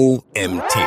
OMT.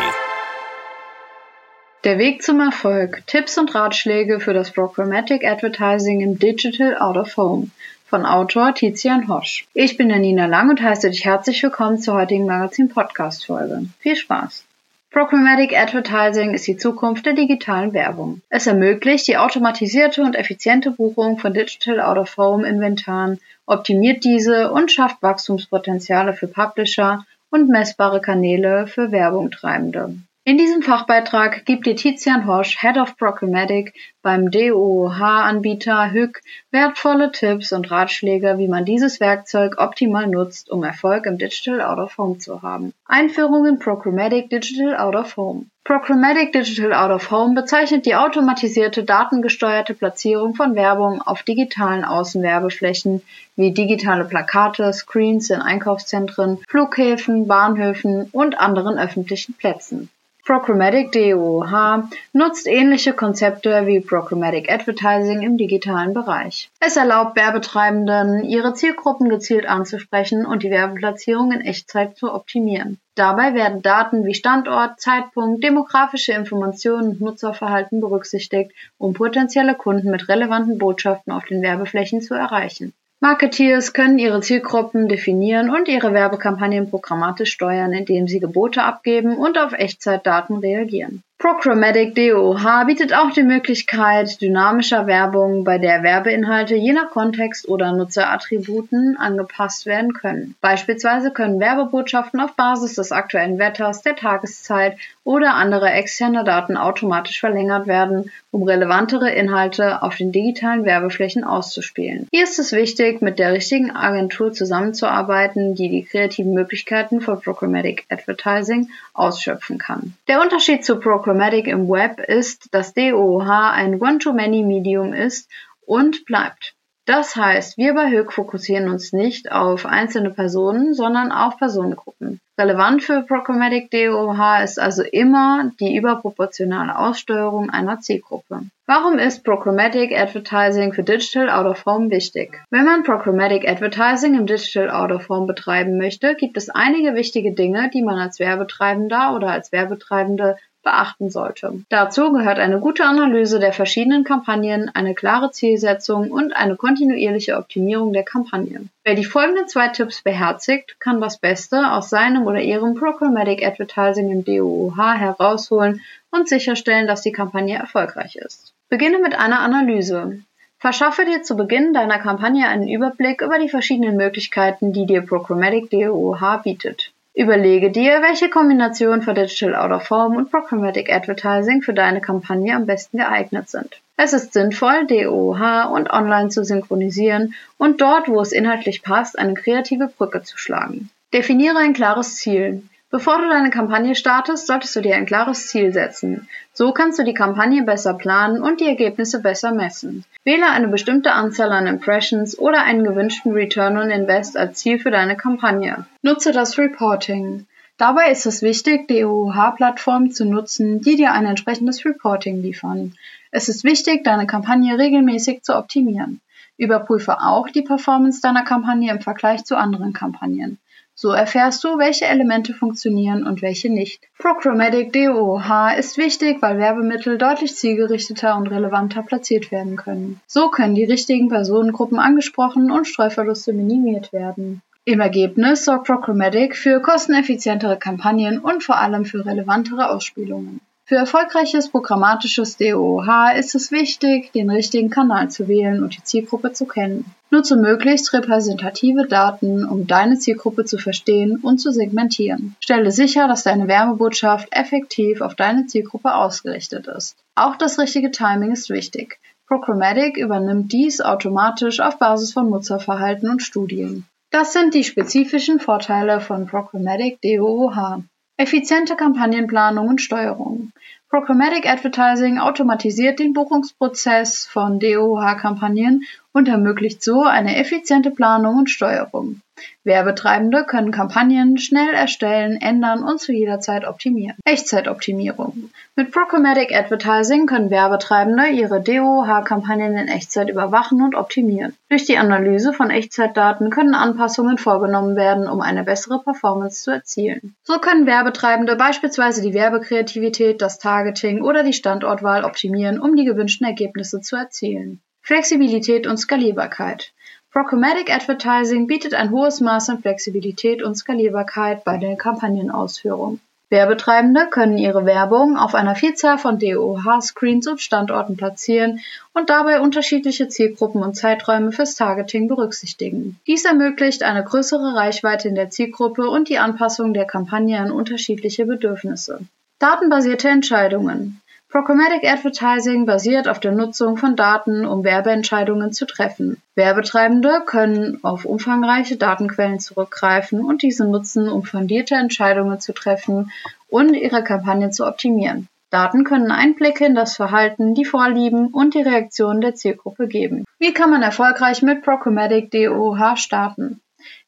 Der Weg zum Erfolg. Tipps und Ratschläge für das Programmatic Advertising im Digital Out of Home von Autor Tizian Hosch. Ich bin Janina Lang und heiße dich herzlich willkommen zur heutigen Magazin-Podcast-Folge. Viel Spaß! Programmatic Advertising ist die Zukunft der digitalen Werbung. Es ermöglicht die automatisierte und effiziente Buchung von Digital Out-of-Home Inventaren, optimiert diese und schafft Wachstumspotenziale für Publisher und messbare Kanäle für Werbungtreibende. In diesem Fachbeitrag gibt dir Tizian Horsch, Head of Programmatic beim DOOH-Anbieter HÜG, wertvolle Tipps und Ratschläge, wie man dieses Werkzeug optimal nutzt, um Erfolg im Digital Out of Home zu haben. Einführung in Programmatic Digital Out of Home. Programmatic Digital Out of Home bezeichnet die automatisierte datengesteuerte Platzierung von Werbung auf digitalen Außenwerbeflächen wie digitale Plakate, Screens in Einkaufszentren, Flughäfen, Bahnhöfen und anderen öffentlichen Plätzen. Programmatic DOH nutzt ähnliche Konzepte wie Programmatic Advertising im digitalen Bereich. Es erlaubt Werbetreibenden, ihre Zielgruppen gezielt anzusprechen und die Werbeplatzierung in Echtzeit zu optimieren. Dabei werden Daten wie Standort, Zeitpunkt, demografische Informationen und Nutzerverhalten berücksichtigt, um potenzielle Kunden mit relevanten Botschaften auf den Werbeflächen zu erreichen. Marketeers können ihre Zielgruppen definieren und ihre Werbekampagnen programmatisch steuern, indem sie Gebote abgeben und auf Echtzeitdaten reagieren. Programmatic DOH bietet auch die Möglichkeit dynamischer Werbung, bei der Werbeinhalte je nach Kontext oder Nutzerattributen angepasst werden können. Beispielsweise können Werbebotschaften auf Basis des aktuellen Wetters, der Tageszeit oder anderer externer Daten automatisch verlängert werden, um relevantere Inhalte auf den digitalen Werbeflächen auszuspielen. Hier ist es wichtig, mit der richtigen Agentur zusammenzuarbeiten, die die kreativen Möglichkeiten von Programmatic Advertising ausschöpfen kann. Der Unterschied zu Programmatic im Web ist, dass DOOH ein One-to-Many-Medium ist und bleibt. Das heißt, wir bei Höck fokussieren uns nicht auf einzelne Personen, sondern auf Personengruppen. Relevant für Programmatic DOH ist also immer die überproportionale Aussteuerung einer Zielgruppe. Warum ist Programmatic Advertising für Digital Out of Home wichtig? Wenn man Programmatic Advertising im Digital Out of Home betreiben möchte, gibt es einige wichtige Dinge, die man als Werbetreibender oder als Werbetreibende beachten sollte. Dazu gehört eine gute Analyse der verschiedenen Kampagnen, eine klare Zielsetzung und eine kontinuierliche Optimierung der Kampagne. Wer die folgenden zwei Tipps beherzigt, kann das Beste aus seinem oder ihrem Programmatic Advertising im DOOH herausholen und sicherstellen, dass die Kampagne erfolgreich ist. Beginne mit einer Analyse. Verschaffe dir zu Beginn deiner Kampagne einen Überblick über die verschiedenen Möglichkeiten, die dir Programmatic DOOH bietet. Überlege dir, welche Kombination von Digital Out of Home und Programmatic Advertising für deine Kampagne am besten geeignet sind. Es ist sinnvoll, DOH und Online zu synchronisieren und dort, wo es inhaltlich passt, eine kreative Brücke zu schlagen. Definiere ein klares Ziel. Bevor du deine Kampagne startest, solltest du dir ein klares Ziel setzen. So kannst du die Kampagne besser planen und die Ergebnisse besser messen. Wähle eine bestimmte Anzahl an Impressions oder einen gewünschten Return on Invest als Ziel für deine Kampagne. Nutze das Reporting. Dabei ist es wichtig, die OOH-Plattformen zu nutzen, die dir ein entsprechendes Reporting liefern. Es ist wichtig, deine Kampagne regelmäßig zu optimieren. Überprüfe auch die Performance deiner Kampagne im Vergleich zu anderen Kampagnen. So erfährst du, welche Elemente funktionieren und welche nicht. Programmatic DOH ist wichtig, weil Werbemittel deutlich zielgerichteter und relevanter platziert werden können. So können die richtigen Personengruppen angesprochen und Streuverluste minimiert werden. Im Ergebnis sorgt Programmatic für kosteneffizientere Kampagnen und vor allem für relevantere Ausspielungen. Für erfolgreiches programmatisches DOOH ist es wichtig, den richtigen Kanal zu wählen und die Zielgruppe zu kennen. Nutze möglichst repräsentative Daten, um deine Zielgruppe zu verstehen und zu segmentieren. Stelle sicher, dass deine Werbebotschaft effektiv auf deine Zielgruppe ausgerichtet ist. Auch das richtige Timing ist wichtig. Programmatic übernimmt dies automatisch auf Basis von Nutzerverhalten und Studien. Das sind die spezifischen Vorteile von Programmatic DOOH. Effiziente Kampagnenplanung und Steuerung. Programmatic Advertising automatisiert den Buchungsprozess von DOH-Kampagnen und ermöglicht so eine effiziente Planung und Steuerung. Werbetreibende können Kampagnen schnell erstellen, ändern und zu jeder Zeit optimieren. Echtzeitoptimierung. Mit Programmatic Advertising können Werbetreibende ihre DOH-Kampagnen in Echtzeit überwachen und optimieren. Durch die Analyse von Echtzeitdaten können Anpassungen vorgenommen werden, um eine bessere Performance zu erzielen. So können Werbetreibende beispielsweise die Werbekreativität, das Targeting oder die Standortwahl optimieren, um die gewünschten Ergebnisse zu erzielen. Flexibilität und Skalierbarkeit. Programmatic Advertising bietet ein hohes Maß an Flexibilität und Skalierbarkeit bei der Kampagnenausführung. Werbetreibende können ihre Werbung auf einer Vielzahl von DOH-Screens und Standorten platzieren und dabei unterschiedliche Zielgruppen und Zeiträume fürs Targeting berücksichtigen. Dies ermöglicht eine größere Reichweite in der Zielgruppe und die Anpassung der Kampagne an unterschiedliche Bedürfnisse. Datenbasierte Entscheidungen. Programmatic Advertising basiert auf der Nutzung von Daten, um Werbeentscheidungen zu treffen. Werbetreibende können auf umfangreiche Datenquellen zurückgreifen und diese nutzen, um fundierte Entscheidungen zu treffen und ihre Kampagne zu optimieren. Daten können Einblicke in das Verhalten, die Vorlieben und die Reaktionen der Zielgruppe geben. Wie kann man erfolgreich mit Programmatic DOH starten?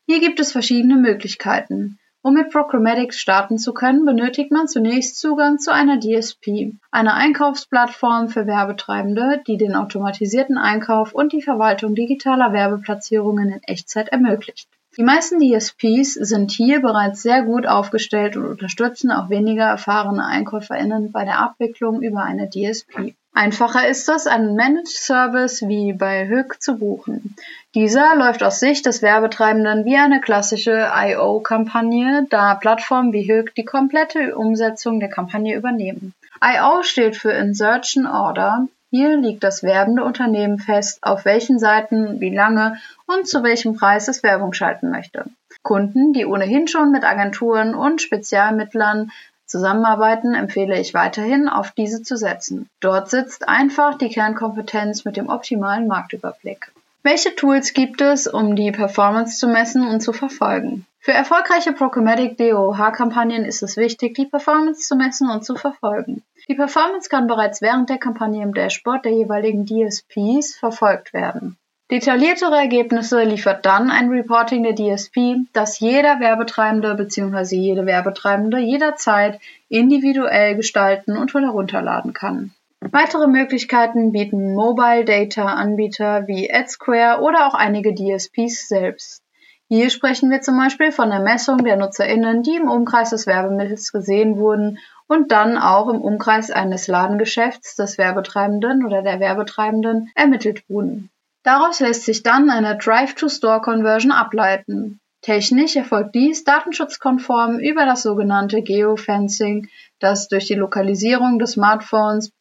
Hier gibt es verschiedene Möglichkeiten. Um mit Programmatic starten zu können, benötigt man zunächst Zugang zu einer DSP, einer Einkaufsplattform für Werbetreibende, die den automatisierten Einkauf und die Verwaltung digitaler Werbeplatzierungen in Echtzeit ermöglicht. Die meisten DSPs sind hier bereits sehr gut aufgestellt und unterstützen auch weniger erfahrene EinkäuferInnen bei der Abwicklung über eine DSP. Einfacher ist es, einen Managed Service wie bei Hook zu buchen. Dieser läuft aus Sicht des Werbetreibenden wie eine klassische IO-Kampagne, da Plattformen wie Hook die komplette Umsetzung der Kampagne übernehmen. IO steht für Insertion Order. Hier liegt das werbende Unternehmen fest, auf welchen Seiten, wie lange und zu welchem Preis es Werbung schalten möchte. Kunden, die ohnehin schon mit Agenturen und Spezialmittlern zusammenarbeiten, empfehle ich weiterhin, auf diese zu setzen. Dort sitzt einfach die Kernkompetenz mit dem optimalen Marktüberblick. Welche Tools gibt es, um die Performance zu messen und zu verfolgen? Für erfolgreiche Programmatic DOH-Kampagnen ist es wichtig, die Performance zu messen und zu verfolgen. Die Performance kann bereits während der Kampagne im Dashboard der jeweiligen DSPs verfolgt werden. Detailliertere Ergebnisse liefert dann ein Reporting der DSP, das jeder Werbetreibende bzw. jede Werbetreibende jederzeit individuell gestalten und herunterladen kann. Weitere Möglichkeiten bieten Mobile Data Anbieter wie AdSquare oder auch einige DSPs selbst. Hier sprechen wir zum Beispiel von der Messung der NutzerInnen, die im Umkreis des Werbemittels gesehen wurden und dann auch im Umkreis eines Ladengeschäfts des Werbetreibenden oder der Werbetreibenden ermittelt wurden. Daraus lässt sich dann eine Drive-to-Store-Conversion ableiten. Technisch erfolgt dies datenschutzkonform über das sogenannte Geofencing, das durch die Lokalisierung des Smartphones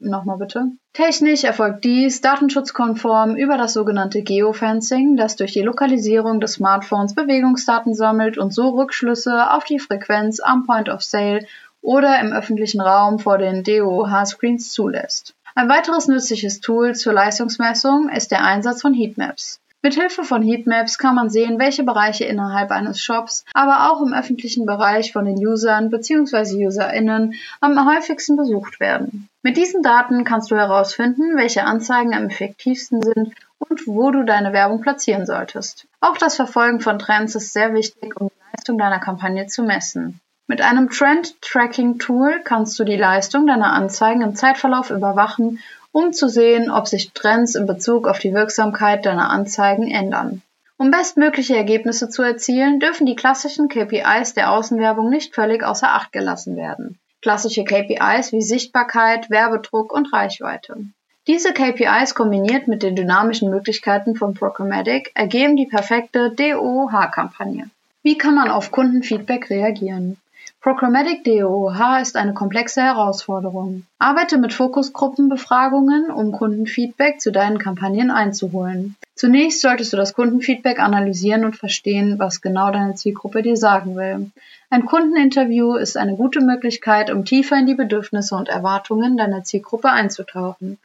nochmal bitte. Technisch erfolgt dies datenschutzkonform über das sogenannte Geofencing, das durch die Lokalisierung des Smartphones Bewegungsdaten sammelt und so Rückschlüsse auf die Frequenz am Point of Sale oder im öffentlichen Raum vor den DOH-Screens zulässt. Ein weiteres nützliches Tool zur Leistungsmessung ist der Einsatz von Heatmaps. Mithilfe von Heatmaps kann man sehen, welche Bereiche innerhalb eines Shops, aber auch im öffentlichen Bereich von den Usern bzw. UserInnen am häufigsten besucht werden. Mit diesen Daten kannst du herausfinden, welche Anzeigen am effektivsten sind und wo du deine Werbung platzieren solltest. Auch das Verfolgen von Trends ist sehr wichtig, um die Leistung deiner Kampagne zu messen. Mit einem Trend-Tracking-Tool kannst du die Leistung deiner Anzeigen im Zeitverlauf überwachen, um zu sehen, ob sich Trends in Bezug auf die Wirksamkeit deiner Anzeigen ändern. Um bestmögliche Ergebnisse zu erzielen, dürfen die klassischen KPIs der Außenwerbung nicht völlig außer Acht gelassen werden. Klassische KPIs wie Sichtbarkeit, Werbedruck und Reichweite. Diese KPIs kombiniert mit den dynamischen Möglichkeiten von Programmatic ergeben die perfekte DOH-Kampagne. Wie kann man auf Kundenfeedback reagieren? Programmatic DOH ist eine komplexe Herausforderung. Arbeite mit Fokusgruppenbefragungen, um Kundenfeedback zu deinen Kampagnen einzuholen. Zunächst solltest du das Kundenfeedback analysieren und verstehen, was genau deine Zielgruppe dir sagen will. Ein Kundeninterview ist eine gute Möglichkeit, um tiefer in die Bedürfnisse und Erwartungen deiner Zielgruppe einzutauchen.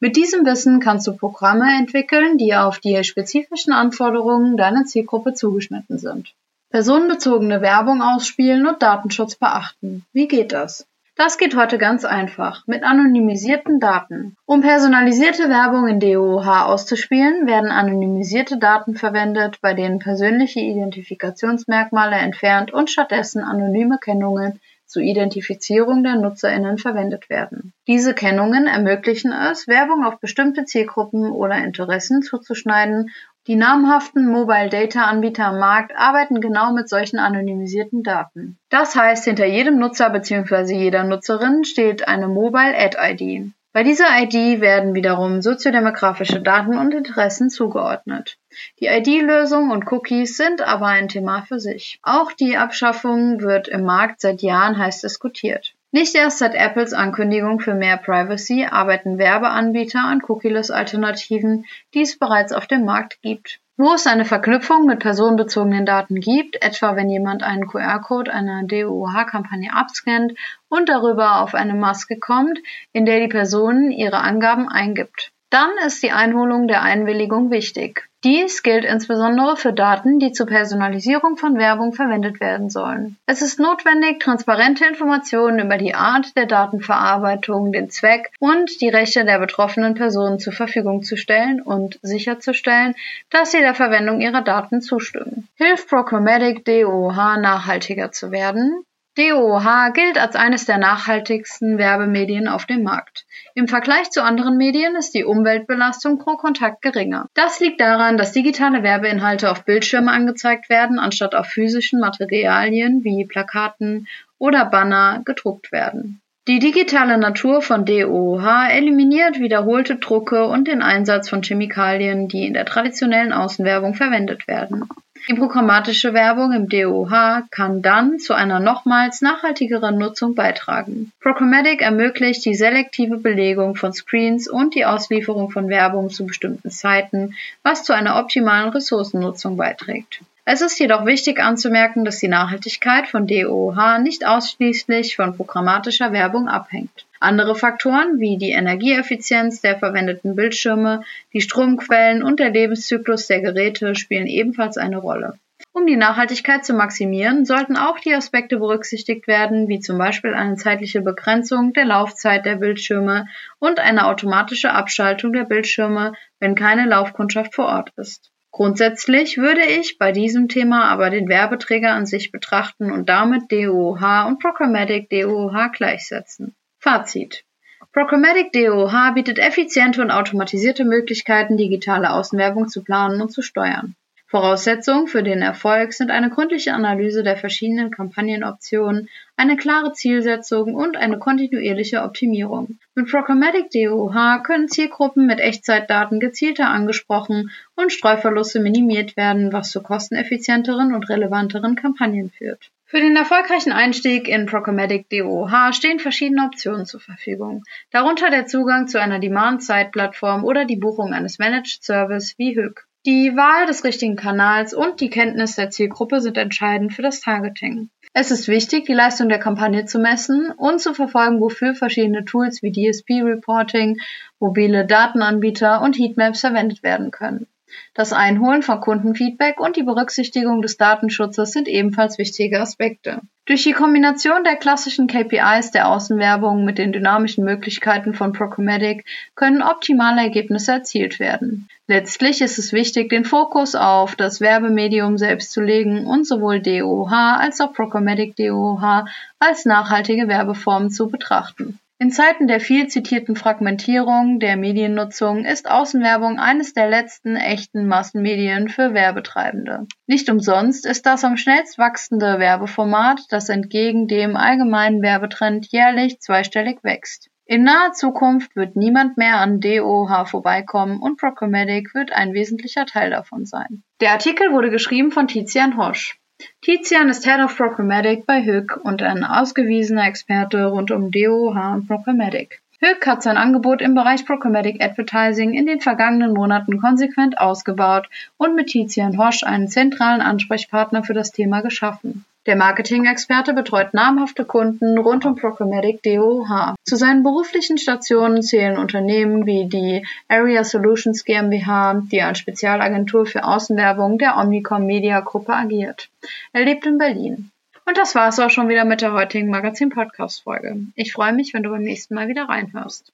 Mit diesem Wissen kannst du Programme entwickeln, die auf die spezifischen Anforderungen deiner Zielgruppe zugeschnitten sind. Personenbezogene Werbung ausspielen und Datenschutz beachten. Wie geht das? Das geht heute ganz einfach, mit anonymisierten Daten. Um personalisierte Werbung in DOOH auszuspielen, werden anonymisierte Daten verwendet, bei denen persönliche Identifikationsmerkmale entfernt und stattdessen anonyme Kennungen zur Identifizierung der NutzerInnen verwendet werden. Diese Kennungen ermöglichen es, Werbung auf bestimmte Zielgruppen oder Interessen zuzuschneiden. Die namhaften Mobile Data Anbieter am Markt arbeiten genau mit solchen anonymisierten Daten. Das heißt, hinter jedem Nutzer bzw. jeder Nutzerin steht eine Mobile Ad ID. Bei dieser ID werden wiederum soziodemografische Daten und Interessen zugeordnet. Die ID-Lösung und Cookies sind aber ein Thema für sich. Auch die Abschaffung wird im Markt seit Jahren heiß diskutiert. Nicht erst seit Apples Ankündigung für mehr Privacy arbeiten Werbeanbieter an Cookieless-Alternativen, die es bereits auf dem Markt gibt. Wo es eine Verknüpfung mit personenbezogenen Daten gibt, etwa wenn jemand einen QR-Code einer DOOH-Kampagne abscannt und darüber auf eine Maske kommt, in der die Person ihre Angaben eingibt. Dann ist die Einholung der Einwilligung wichtig. Dies gilt insbesondere für Daten, die zur Personalisierung von Werbung verwendet werden sollen. Es ist notwendig, transparente Informationen über die Art der Datenverarbeitung, den Zweck und die Rechte der betroffenen Personen zur Verfügung zu stellen und sicherzustellen, dass sie der Verwendung ihrer Daten zustimmen. Hilft Programmatic DOH nachhaltiger zu werden? DOOH gilt als eines der nachhaltigsten Werbemedien auf dem Markt. Im Vergleich zu anderen Medien ist die Umweltbelastung pro Kontakt geringer. Das liegt daran, dass digitale Werbeinhalte auf Bildschirme angezeigt werden, anstatt auf physischen Materialien wie Plakaten oder Banner gedruckt werden. Die digitale Natur von DOOH eliminiert wiederholte Drucke und den Einsatz von Chemikalien, die in der traditionellen Außenwerbung verwendet werden. Die programmatische Werbung im DOH kann dann zu einer nochmals nachhaltigeren Nutzung beitragen. Programmatic ermöglicht die selektive Belegung von Screens und die Auslieferung von Werbung zu bestimmten Zeiten, was zu einer optimalen Ressourcennutzung beiträgt. Es ist jedoch wichtig anzumerken, dass die Nachhaltigkeit von DOH nicht ausschließlich von programmatischer Werbung abhängt. Andere Faktoren wie die Energieeffizienz der verwendeten Bildschirme, die Stromquellen und der Lebenszyklus der Geräte spielen ebenfalls eine Rolle. Um die Nachhaltigkeit zu maximieren, sollten auch die Aspekte berücksichtigt werden, wie zum Beispiel eine zeitliche Begrenzung der Laufzeit der Bildschirme und eine automatische Abschaltung der Bildschirme, wenn keine Laufkundschaft vor Ort ist. Grundsätzlich würde ich bei diesem Thema aber den Werbeträger an sich betrachten und damit DOOH und Programmatic DOOH gleichsetzen. Fazit. Programmatic DOOH bietet effiziente und automatisierte Möglichkeiten, digitale Außenwerbung zu planen und zu steuern. Voraussetzungen für den Erfolg sind eine gründliche Analyse der verschiedenen Kampagnenoptionen, eine klare Zielsetzung und eine kontinuierliche Optimierung. Mit Programmatic DOH können Zielgruppen mit Echtzeitdaten gezielter angesprochen und Streuverluste minimiert werden, was zu kosteneffizienteren und relevanteren Kampagnen führt. Für den erfolgreichen Einstieg in Programmatic DOH stehen verschiedene Optionen zur Verfügung, darunter der Zugang zu einer Demand-Side-Plattform oder die Buchung eines Managed Service wie Hook. Die Wahl des richtigen Kanals und die Kenntnis der Zielgruppe sind entscheidend für das Targeting. Es ist wichtig, die Leistung der Kampagne zu messen und zu verfolgen, wofür verschiedene Tools wie DSP Reporting, mobile Datenanbieter und Heatmaps verwendet werden können. Das Einholen von Kundenfeedback und die Berücksichtigung des Datenschutzes sind ebenfalls wichtige Aspekte. Durch die Kombination der klassischen KPIs der Außenwerbung mit den dynamischen Möglichkeiten von Programmatic können optimale Ergebnisse erzielt werden. Letztlich ist es wichtig, den Fokus auf das Werbemedium selbst zu legen und sowohl DOH als auch Programmatic DOH als nachhaltige Werbeformen zu betrachten. In Zeiten der viel zitierten Fragmentierung der Mediennutzung ist Außenwerbung eines der letzten echten Massenmedien für Werbetreibende. Nicht umsonst ist das am schnellst wachsende Werbeformat, das entgegen dem allgemeinen Werbetrend jährlich zweistellig wächst. In naher Zukunft wird niemand mehr an DOH vorbeikommen und Programmatic wird ein wesentlicher Teil davon sein. Der Artikel wurde geschrieben von Tizian Hosch. Tizian ist Head of Programmatic bei Hoek und ein ausgewiesener Experte rund um DOH und Programmatic. Hoek hat sein Angebot im Bereich Programmatic Advertising in den vergangenen Monaten konsequent ausgebaut und mit Tizian Hosch einen zentralen Ansprechpartner für das Thema geschaffen. Der Marketing-Experte betreut namhafte Kunden rund um Programmatic DOH. Zu seinen beruflichen Stationen zählen Unternehmen wie die Area Solutions GmbH, die als Spezialagentur für Außenwerbung der Omnicom Media Gruppe agiert. Er lebt in Berlin. Und das war's auch schon wieder mit der heutigen Magazin-Podcast-Folge. Ich freue mich, wenn du beim nächsten Mal wieder reinhörst.